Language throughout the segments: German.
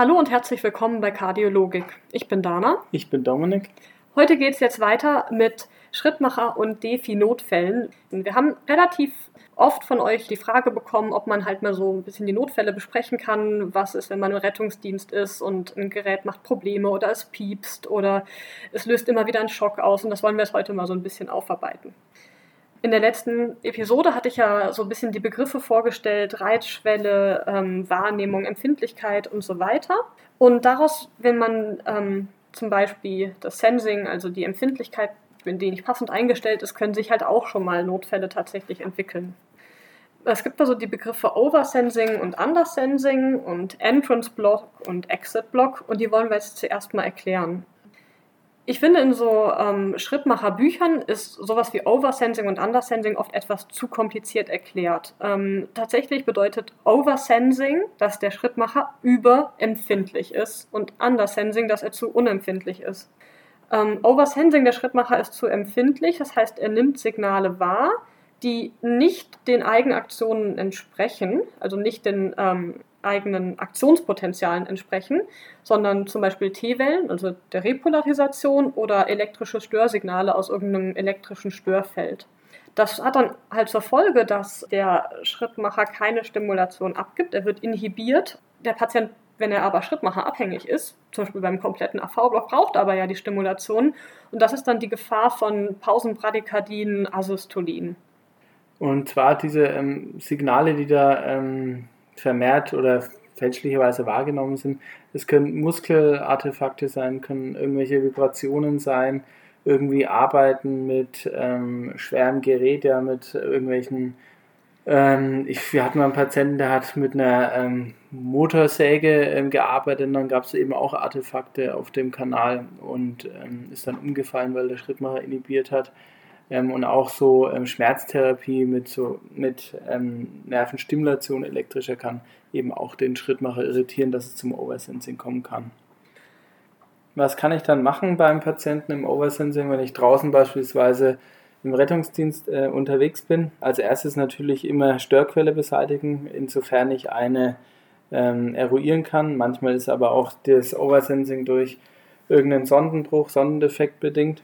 Hallo und herzlich willkommen bei Kardiologik. Ich bin Dana. Ich bin Dominik. Heute geht es jetzt weiter mit Schrittmacher und Defi-Notfällen. Wir haben relativ oft von euch die Frage bekommen, ob man halt mal so ein bisschen die Notfälle besprechen kann. Was ist, wenn man im Rettungsdienst ist und ein Gerät macht Probleme oder es piepst oder es löst immer wieder einen Schock aus. Und das wollen wir jetzt heute mal so ein bisschen aufarbeiten. In der letzten Episode hatte ich ja so ein bisschen die Begriffe vorgestellt, Reizschwelle, ähm, Wahrnehmung, Empfindlichkeit und so weiter. Und daraus, wenn man ähm, zum Beispiel das Sensing, also die Empfindlichkeit, wenn die nicht passend eingestellt ist, können sich halt auch schon mal Notfälle tatsächlich entwickeln. Es gibt also die Begriffe Oversensing und Undersensing und Entrance Block und Exit Block und die wollen wir jetzt zuerst mal erklären. Ich finde, in so ähm, Schrittmacher-Büchern ist sowas wie Oversensing und Undersensing oft etwas zu kompliziert erklärt. Ähm, tatsächlich bedeutet Oversensing, dass der Schrittmacher überempfindlich ist und Undersensing, dass er zu unempfindlich ist. Ähm, Oversensing, der Schrittmacher ist zu empfindlich, das heißt, er nimmt Signale wahr, die nicht den Eigenaktionen entsprechen, also nicht den ähm, eigenen Aktionspotenzialen entsprechen, sondern zum Beispiel T-Wellen, also der Repolarisation oder elektrische Störsignale aus irgendeinem elektrischen Störfeld. Das hat dann halt zur Folge, dass der Schrittmacher keine Stimulation abgibt, er wird inhibiert. Der Patient, wenn er aber Schrittmacher abhängig ist, zum Beispiel beim kompletten AV-Block, braucht aber ja die Stimulation. Und das ist dann die Gefahr von Pausenbradykardien, Asystolien. Und zwar diese ähm, Signale, die da ähm, vermehrt oder fälschlicherweise wahrgenommen sind. Es können Muskelartefakte sein, können irgendwelche Vibrationen sein, irgendwie arbeiten mit ähm, schwerem Gerät, ja, mit irgendwelchen. Ähm, ich, wir hatten mal einen Patienten, der hat mit einer ähm, Motorsäge ähm, gearbeitet und dann gab es eben auch Artefakte auf dem Kanal und ähm, ist dann umgefallen, weil der Schrittmacher inhibiert hat ähm, und auch so ähm, Schmerztherapie mit, so, mit ähm, Nervenstimulation elektrischer kann eben auch den Schrittmacher irritieren, dass es zum Oversensing kommen kann. Was kann ich dann machen beim Patienten im Oversensing, wenn ich draußen beispielsweise im Rettungsdienst äh, unterwegs bin? Als erstes natürlich immer Störquelle beseitigen, insofern ich eine ähm, eruieren kann. Manchmal ist aber auch das Oversensing durch irgendeinen Sondenbruch, Sondendefekt bedingt.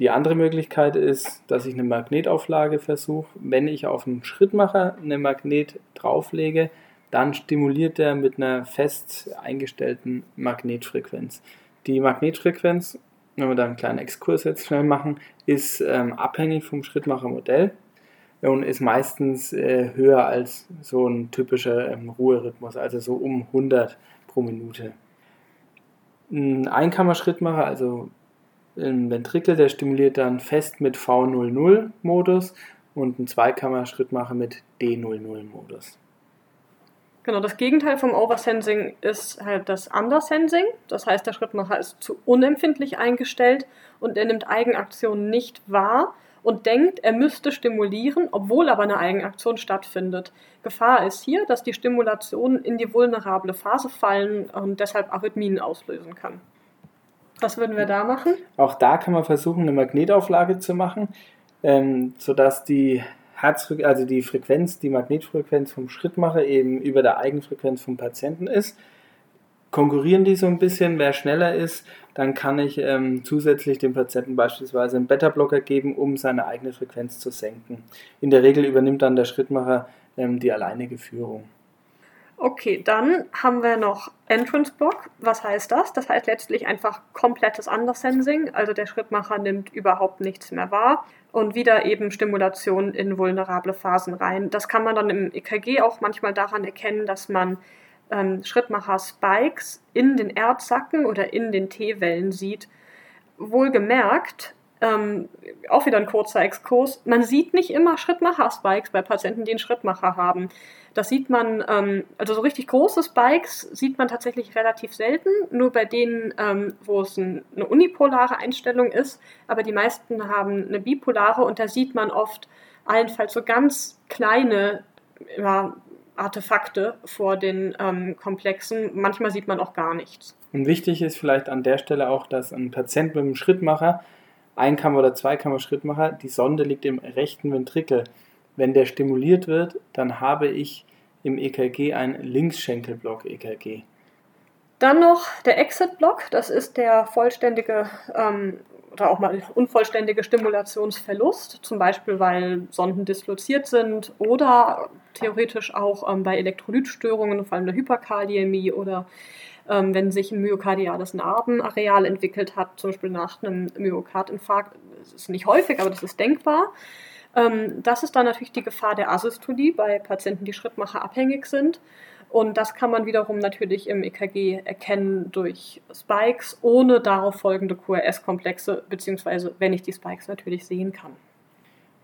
Die andere Möglichkeit ist, dass ich eine Magnetauflage versuche. Wenn ich auf einen Schrittmacher eine Magnet drauflege, dann stimuliert er mit einer fest eingestellten Magnetfrequenz. Die Magnetfrequenz, wenn wir da einen kleinen Exkurs jetzt schnell machen, ist ähm, abhängig vom Schrittmachermodell und ist meistens äh, höher als so ein typischer ähm, Ruherhythmus, also so um 100 pro Minute. Ein Einkammerschrittmacher, also ein Ventrikel, der stimuliert dann fest mit V00-Modus und ein Zweikammer-Schrittmacher mit D00-Modus. Genau, das Gegenteil vom Oversensing ist halt das Undersensing. Das heißt, der Schrittmacher ist zu unempfindlich eingestellt und er nimmt Eigenaktionen nicht wahr und denkt, er müsste stimulieren, obwohl aber eine Eigenaktion stattfindet. Gefahr ist hier, dass die Stimulation in die vulnerable Phase fallen und deshalb Arrhythmien auslösen kann. Was würden wir da machen? Auch da kann man versuchen, eine Magnetauflage zu machen, ähm, sodass die Herzfre also die Frequenz, die Magnetfrequenz vom Schrittmacher eben über der Eigenfrequenz vom Patienten ist. Konkurrieren die so ein bisschen, wer schneller ist, dann kann ich ähm, zusätzlich dem Patienten beispielsweise einen Beta-Blocker geben, um seine eigene Frequenz zu senken. In der Regel übernimmt dann der Schrittmacher ähm, die alleinige Führung. Okay, dann haben wir noch Entrance Block. Was heißt das? Das heißt letztlich einfach komplettes Undersensing. Also der Schrittmacher nimmt überhaupt nichts mehr wahr und wieder eben Stimulation in vulnerable Phasen rein. Das kann man dann im EKG auch manchmal daran erkennen, dass man ähm, Schrittmacher-Spikes in den Erdsacken oder in den T-Wellen sieht. Wohlgemerkt, ähm, auch wieder ein kurzer Exkurs. Man sieht nicht immer Schrittmacher-Spikes bei Patienten, die einen Schrittmacher haben. Das sieht man, ähm, also so richtig große Spikes sieht man tatsächlich relativ selten, nur bei denen, ähm, wo es ein, eine unipolare Einstellung ist, aber die meisten haben eine bipolare und da sieht man oft allenfalls so ganz kleine ja, Artefakte vor den ähm, Komplexen. Manchmal sieht man auch gar nichts. Und wichtig ist vielleicht an der Stelle auch, dass ein Patient mit einem Schrittmacher Einkammer- oder Zweikammer-Schrittmacher, die Sonde liegt im rechten Ventrikel. Wenn der stimuliert wird, dann habe ich im EKG ein Linksschenkelblock-EKG. Dann noch der Exit-Block, das ist der vollständige ähm, oder auch mal unvollständige Stimulationsverlust, zum Beispiel weil Sonden disloziert sind oder theoretisch auch ähm, bei Elektrolytstörungen, vor allem der Hyperkaliämie oder ähm, wenn sich ein myokardiales Narbenareal entwickelt hat, zum Beispiel nach einem Myokardinfarkt. Das ist nicht häufig, aber das ist denkbar. Ähm, das ist dann natürlich die Gefahr der Asystolie bei Patienten, die Schrittmacher abhängig sind. Und das kann man wiederum natürlich im EKG erkennen durch Spikes ohne darauf folgende QRS-Komplexe, beziehungsweise wenn ich die Spikes natürlich sehen kann.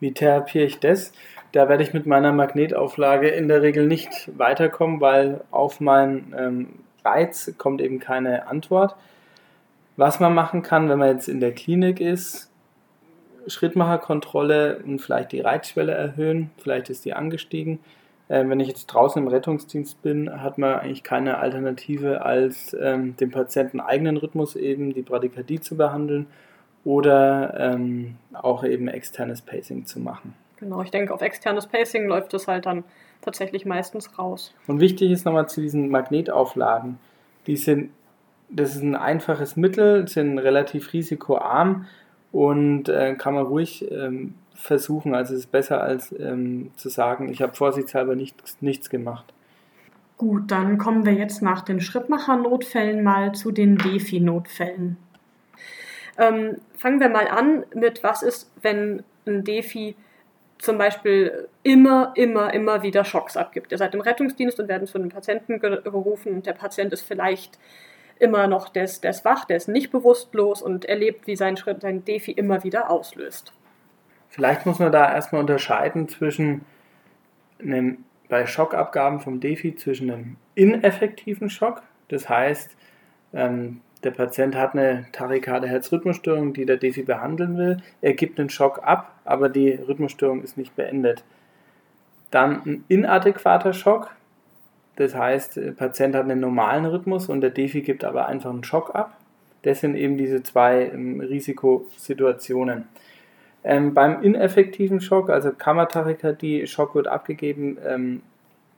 Wie therapiere ich das? Da werde ich mit meiner Magnetauflage in der Regel nicht weiterkommen, weil auf meinen ähm, Reiz kommt eben keine Antwort. Was man machen kann, wenn man jetzt in der Klinik ist, Schrittmacherkontrolle und vielleicht die Reizschwelle erhöhen, vielleicht ist die angestiegen. Äh, wenn ich jetzt draußen im Rettungsdienst bin, hat man eigentlich keine Alternative, als ähm, dem Patienten eigenen Rhythmus eben die Bradykardie zu behandeln oder ähm, auch eben externes Pacing zu machen. Genau, ich denke, auf externes Pacing läuft es halt dann tatsächlich meistens raus. Und wichtig ist nochmal zu diesen Magnetauflagen. Die sind, das ist ein einfaches Mittel, sind relativ risikoarm und äh, kann man ruhig ähm, versuchen. Also es ist besser als ähm, zu sagen, ich habe vorsichtshalber nichts, nichts gemacht. Gut, dann kommen wir jetzt nach den Schrittmacher-Notfällen mal zu den Defi-Notfällen. Ähm, fangen wir mal an mit, was ist, wenn ein Defi zum Beispiel immer, immer, immer wieder Schocks abgibt. Ihr seid im Rettungsdienst und werden zu einem Patienten gerufen und der Patient ist vielleicht immer noch, der ist wach, der ist nicht bewusstlos und erlebt, wie sein Schritt, sein Defi immer wieder auslöst. Vielleicht muss man da erstmal unterscheiden zwischen einem, bei Schockabgaben vom Defi zwischen einem ineffektiven Schock, das heißt, ähm, der Patient hat eine tachykale Herzrhythmusstörung, die der Defi behandeln will. Er gibt einen Schock ab, aber die Rhythmusstörung ist nicht beendet. Dann ein inadäquater Schock, das heißt, der Patient hat einen normalen Rhythmus und der Defi gibt aber einfach einen Schock ab. Das sind eben diese zwei ähm, Risikosituationen. Ähm, beim ineffektiven Schock, also Kammertachykardie, Schock wird abgegeben ähm,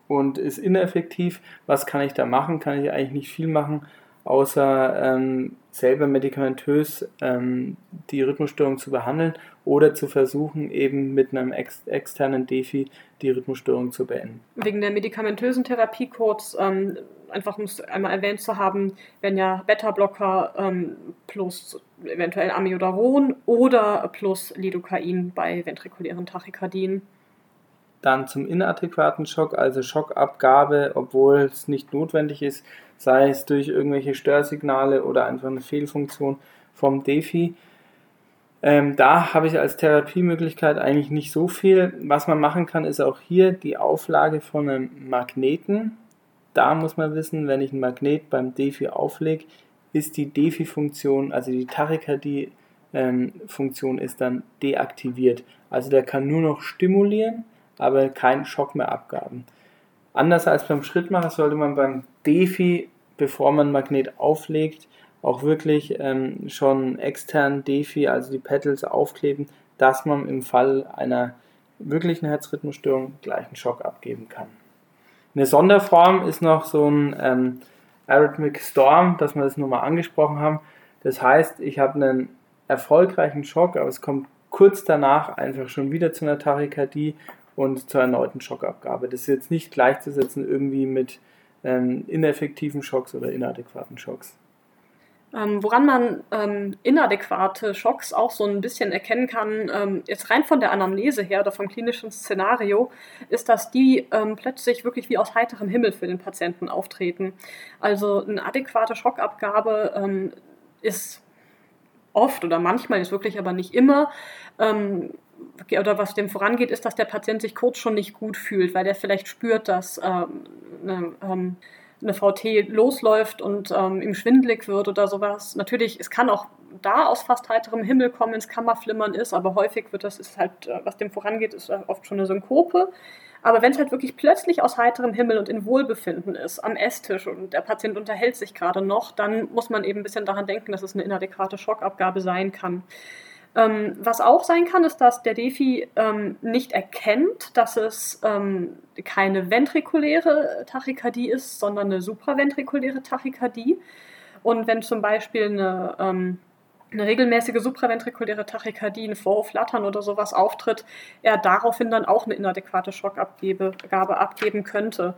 und ist ineffektiv. Was kann ich da machen? Kann ich eigentlich nicht viel machen, außer ähm, selber medikamentös ähm, die Rhythmusstörung zu behandeln oder zu versuchen, eben mit einem ex externen Defi die Rhythmusstörung zu beenden. Wegen der medikamentösen Therapie kurz, ähm, einfach um es einmal erwähnt zu haben, wenn ja Beta-Blocker ähm, plus eventuell Amiodaron oder plus Lidocain bei ventrikulären Tachykardien. Dann zum inadäquaten Schock, also Schockabgabe, obwohl es nicht notwendig ist, sei es durch irgendwelche Störsignale oder einfach eine Fehlfunktion vom Defi. Ähm, da habe ich als Therapiemöglichkeit eigentlich nicht so viel. Was man machen kann, ist auch hier die Auflage von einem Magneten. Da muss man wissen, wenn ich ein Magnet beim Defi auflege, ist die Defi-Funktion, also die Tachykardie-Funktion, ist dann deaktiviert. Also der kann nur noch stimulieren, aber keinen Schock mehr abgaben. Anders als beim Schrittmacher sollte man beim Defi, bevor man Magnet auflegt, auch wirklich ähm, schon extern Defi, also die Pedals aufkleben, dass man im Fall einer wirklichen Herzrhythmusstörung gleich einen Schock abgeben kann. Eine Sonderform ist noch so ein ähm, Arrhythmic Storm, dass wir das nur mal angesprochen haben. Das heißt, ich habe einen erfolgreichen Schock, aber es kommt kurz danach einfach schon wieder zu einer Tachykardie und zur erneuten Schockabgabe. Das ist jetzt nicht gleichzusetzen irgendwie mit ähm, ineffektiven Schocks oder inadäquaten Schocks. Ähm, woran man ähm, inadäquate Schocks auch so ein bisschen erkennen kann, ähm, jetzt rein von der Anamnese her oder vom klinischen Szenario, ist, dass die ähm, plötzlich wirklich wie aus heiterem Himmel für den Patienten auftreten. Also eine adäquate Schockabgabe ähm, ist oft oder manchmal ist wirklich aber nicht immer ähm, oder was dem vorangeht, ist, dass der Patient sich kurz schon nicht gut fühlt, weil der vielleicht spürt, dass ähm, eine, ähm, eine VT losläuft und ähm, ihm schwindelig wird oder sowas. Natürlich, es kann auch da aus fast heiterem Himmel kommen, ins Kammerflimmern ist, aber häufig wird das, ist halt, äh, was dem vorangeht, ist oft schon eine Synkope. Aber wenn es halt wirklich plötzlich aus heiterem Himmel und in Wohlbefinden ist, am Esstisch und der Patient unterhält sich gerade noch, dann muss man eben ein bisschen daran denken, dass es eine inadäquate Schockabgabe sein kann. Ähm, was auch sein kann, ist, dass der Defi ähm, nicht erkennt, dass es ähm, keine ventrikuläre Tachykardie ist, sondern eine supraventrikuläre Tachykardie. Und wenn zum Beispiel eine, ähm, eine regelmäßige supraventrikuläre Tachykardie, ein Vorhofflattern oder sowas auftritt, er daraufhin dann auch eine inadäquate Schockabgabe abgeben könnte.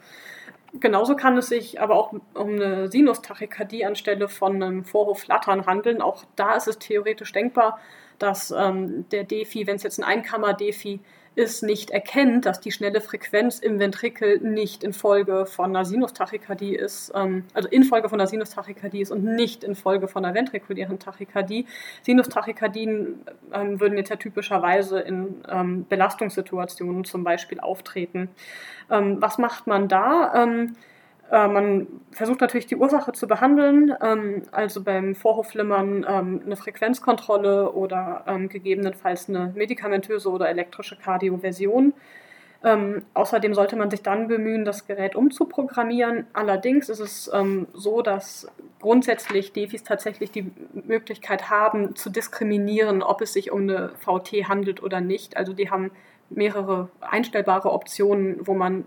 Genauso kann es sich aber auch um eine Sinustachykardie anstelle von einem Vorhofflattern handeln. Auch da ist es theoretisch denkbar, dass ähm, der Defi, wenn es jetzt ein Einkammer-Defi ist, nicht erkennt, dass die schnelle Frequenz im Ventrikel nicht infolge von einer Sinustachykardie ist, ähm, also infolge von einer Sinustachykardie ist und nicht infolge von einer ventrikulären Tachykardie. Sinustachykardien ähm, würden jetzt ja typischerweise in ähm, Belastungssituationen zum Beispiel auftreten. Ähm, was macht man da? Äh, man versucht natürlich die Ursache zu behandeln, ähm, also beim Vorhofflimmern ähm, eine Frequenzkontrolle oder ähm, gegebenenfalls eine medikamentöse oder elektrische Kardioversion. Ähm, außerdem sollte man sich dann bemühen, das Gerät umzuprogrammieren. Allerdings ist es ähm, so, dass grundsätzlich Defis tatsächlich die Möglichkeit haben, zu diskriminieren, ob es sich um eine VT handelt oder nicht. Also die haben mehrere einstellbare Optionen, wo man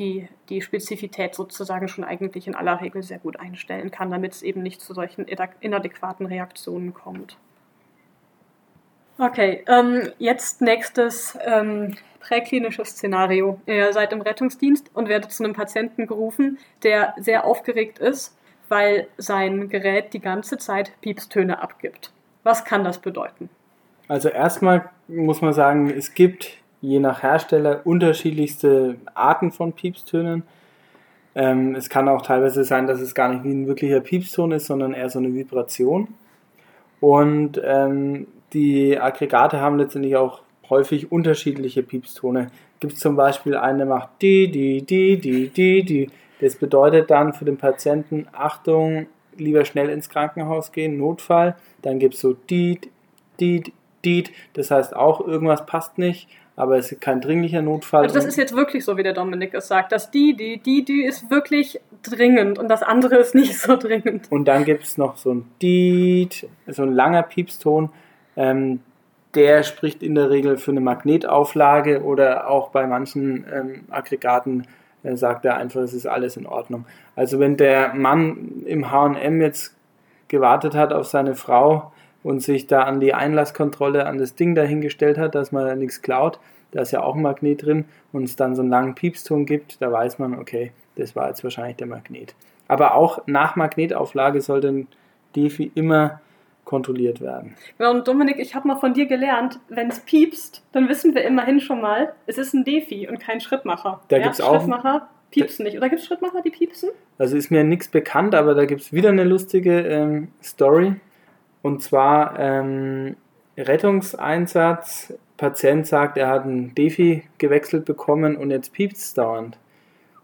die, die Spezifität sozusagen schon eigentlich in aller Regel sehr gut einstellen kann, damit es eben nicht zu solchen inadäquaten Reaktionen kommt. Okay, ähm, jetzt nächstes ähm, präklinisches Szenario. Ihr seid im Rettungsdienst und werdet zu einem Patienten gerufen, der sehr aufgeregt ist, weil sein Gerät die ganze Zeit Piepstöne abgibt. Was kann das bedeuten? Also erstmal muss man sagen, es gibt je nach Hersteller unterschiedlichste Arten von Piepstönen. Ähm, es kann auch teilweise sein, dass es gar nicht wie ein wirklicher Piepston ist, sondern eher so eine Vibration. Und ähm, die Aggregate haben letztendlich auch häufig unterschiedliche Piepstone. Gibt es zum Beispiel eine, macht die, die, die, die, die, die. Das bedeutet dann für den Patienten, Achtung, lieber schnell ins Krankenhaus gehen, Notfall. Dann gibt es so die, die, die. Das heißt auch, irgendwas passt nicht aber es ist kein dringlicher Notfall. Also das ist jetzt wirklich so, wie der Dominik es sagt, dass die, die, die, die ist wirklich dringend und das andere ist nicht so dringend. Und dann gibt es noch so ein Diet, so ein langer Piepston, ähm, der spricht in der Regel für eine Magnetauflage oder auch bei manchen ähm, Aggregaten äh, sagt er einfach, es ist alles in Ordnung. Also wenn der Mann im H&M jetzt gewartet hat auf seine Frau, und sich da an die Einlasskontrolle, an das Ding dahingestellt hat, dass man nichts klaut, da ist ja auch ein Magnet drin und es dann so einen langen Piepston gibt, da weiß man, okay, das war jetzt wahrscheinlich der Magnet. Aber auch nach Magnetauflage sollte ein Defi immer kontrolliert werden. Genau, und Dominik, ich habe mal von dir gelernt, wenn es piepst, dann wissen wir immerhin schon mal, es ist ein Defi und kein Schrittmacher. Da ja, gibt es auch. Schrittmacher piepsen nicht. Oder gibt es Schrittmacher, die piepsen? Also ist mir nichts bekannt, aber da gibt es wieder eine lustige ähm, Story. Und zwar ähm, Rettungseinsatz, Patient sagt, er hat ein Defi gewechselt bekommen und jetzt piept es dauernd.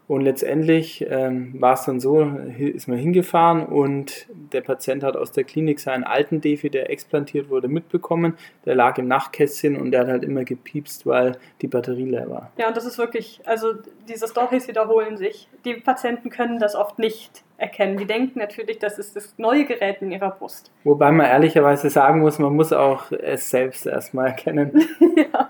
Und letztendlich ähm, war es dann so, ist man hingefahren und der Patient hat aus der Klinik seinen alten Defi, der explantiert wurde, mitbekommen. Der lag im Nachtkästchen und der hat halt immer gepiepst, weil die Batterie leer war. Ja, und das ist wirklich, also diese Storys wiederholen sich. Die Patienten können das oft nicht erkennen. Die denken natürlich, das ist das neue Gerät in ihrer Brust. Wobei man ehrlicherweise sagen muss, man muss auch es selbst erstmal erkennen. ja.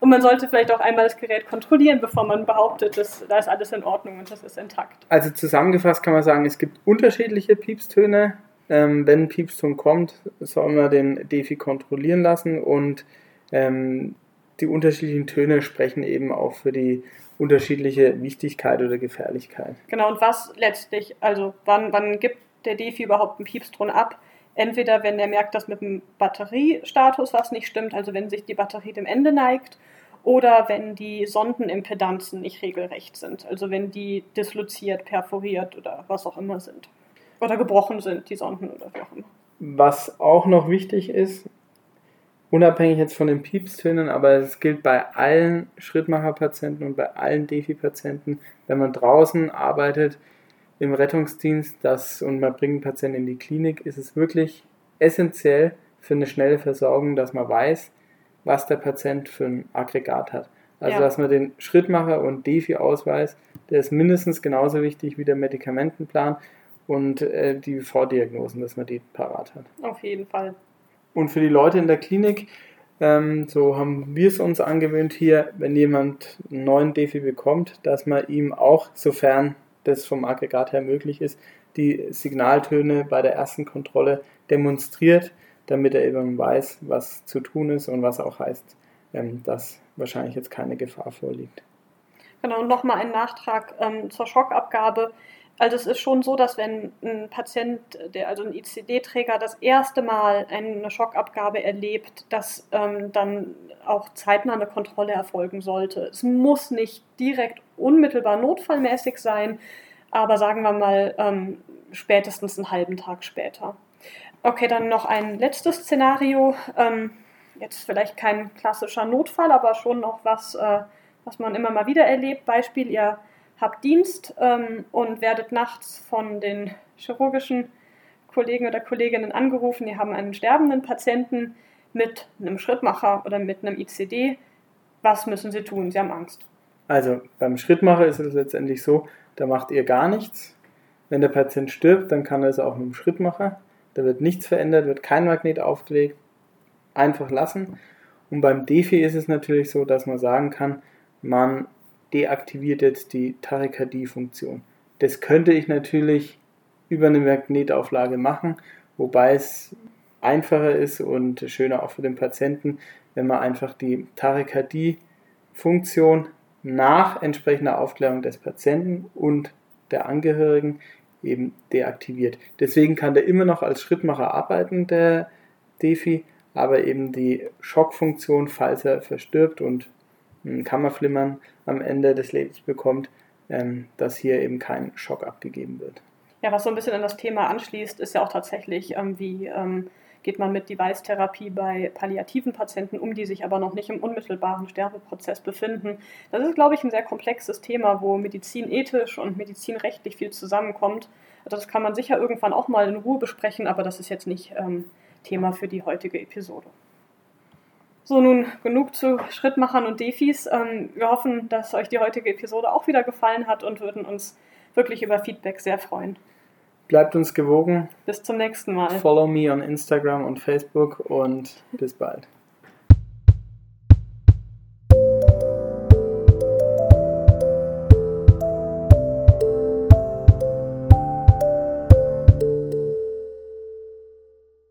Und man sollte vielleicht auch einmal das Gerät kontrollieren, bevor man behauptet, dass da ist alles in Ordnung und das ist intakt. Also zusammengefasst kann man sagen, es gibt unterschiedliche Piepstöne. Ähm, wenn ein Piepston kommt, soll man den Defi kontrollieren lassen und ähm, die unterschiedlichen Töne sprechen eben auch für die unterschiedliche Wichtigkeit oder Gefährlichkeit. Genau, und was letztlich, also wann, wann gibt der Defi überhaupt einen Piepston ab? Entweder wenn er merkt, dass mit dem Batteriestatus was nicht stimmt, also wenn sich die Batterie dem Ende neigt, oder wenn die Sondenimpedanzen nicht regelrecht sind, also wenn die disloziert, perforiert oder was auch immer sind. Oder gebrochen sind, die Sonden oder wie auch immer. Was auch noch wichtig ist, unabhängig jetzt von den Piepstönen, aber es gilt bei allen Schrittmacherpatienten und bei allen Defi-Patienten, wenn man draußen arbeitet im Rettungsdienst das, und man bringt einen Patienten in die Klinik, ist es wirklich essentiell für eine schnelle Versorgung, dass man weiß, was der Patient für ein Aggregat hat. Also, ja. dass man den Schrittmacher und Defi-Ausweis, der ist mindestens genauso wichtig wie der Medikamentenplan und äh, die Vordiagnosen, dass man die parat hat. Auf jeden Fall. Und für die Leute in der Klinik, ähm, so haben wir es uns angewöhnt hier, wenn jemand einen neuen Defi bekommt, dass man ihm auch, sofern das vom Aggregat her möglich ist, die Signaltöne bei der ersten Kontrolle demonstriert, damit er eben weiß, was zu tun ist und was auch heißt, ähm, dass wahrscheinlich jetzt keine Gefahr vorliegt. Genau, und nochmal ein Nachtrag ähm, zur Schockabgabe. Also es ist schon so, dass wenn ein Patient, der also ein ICD-Träger, das erste Mal eine Schockabgabe erlebt, dass ähm, dann auch zeitnah eine Kontrolle erfolgen sollte. Es muss nicht direkt unmittelbar notfallmäßig sein, aber sagen wir mal ähm, spätestens einen halben Tag später. Okay, dann noch ein letztes Szenario. Ähm, jetzt vielleicht kein klassischer Notfall, aber schon noch was, äh, was man immer mal wieder erlebt. Beispiel, ihr habt Dienst ähm, und werdet nachts von den chirurgischen Kollegen oder Kolleginnen angerufen. Die haben einen sterbenden Patienten mit einem Schrittmacher oder mit einem ICD. Was müssen sie tun? Sie haben Angst. Also beim Schrittmacher ist es letztendlich so, da macht ihr gar nichts. Wenn der Patient stirbt, dann kann er es auch mit dem Schrittmacher. Da wird nichts verändert, wird kein Magnet aufgelegt. Einfach lassen. Und beim Defi ist es natürlich so, dass man sagen kann, man deaktiviert jetzt die Tachykardie-Funktion. Das könnte ich natürlich über eine Magnetauflage machen, wobei es einfacher ist und schöner auch für den Patienten, wenn man einfach die Tachykardie-Funktion nach entsprechender Aufklärung des Patienten und der Angehörigen eben deaktiviert. Deswegen kann der immer noch als Schrittmacher arbeiten, der Defi, aber eben die Schockfunktion, falls er verstirbt und ein Kammerflimmern am Ende des Lebens bekommt, ähm, dass hier eben kein Schock abgegeben wird. Ja, was so ein bisschen an das Thema anschließt, ist ja auch tatsächlich, ähm, wie ähm, geht man mit Device-Therapie bei palliativen Patienten um, die sich aber noch nicht im unmittelbaren Sterbeprozess befinden. Das ist, glaube ich, ein sehr komplexes Thema, wo medizinethisch und medizinrechtlich viel zusammenkommt. Das kann man sicher irgendwann auch mal in Ruhe besprechen, aber das ist jetzt nicht ähm, Thema für die heutige Episode. So, nun genug zu Schrittmachern und Defis. Ähm, wir hoffen, dass euch die heutige Episode auch wieder gefallen hat und würden uns wirklich über Feedback sehr freuen. Bleibt uns gewogen. Bis zum nächsten Mal. Follow me on Instagram und Facebook und bis bald.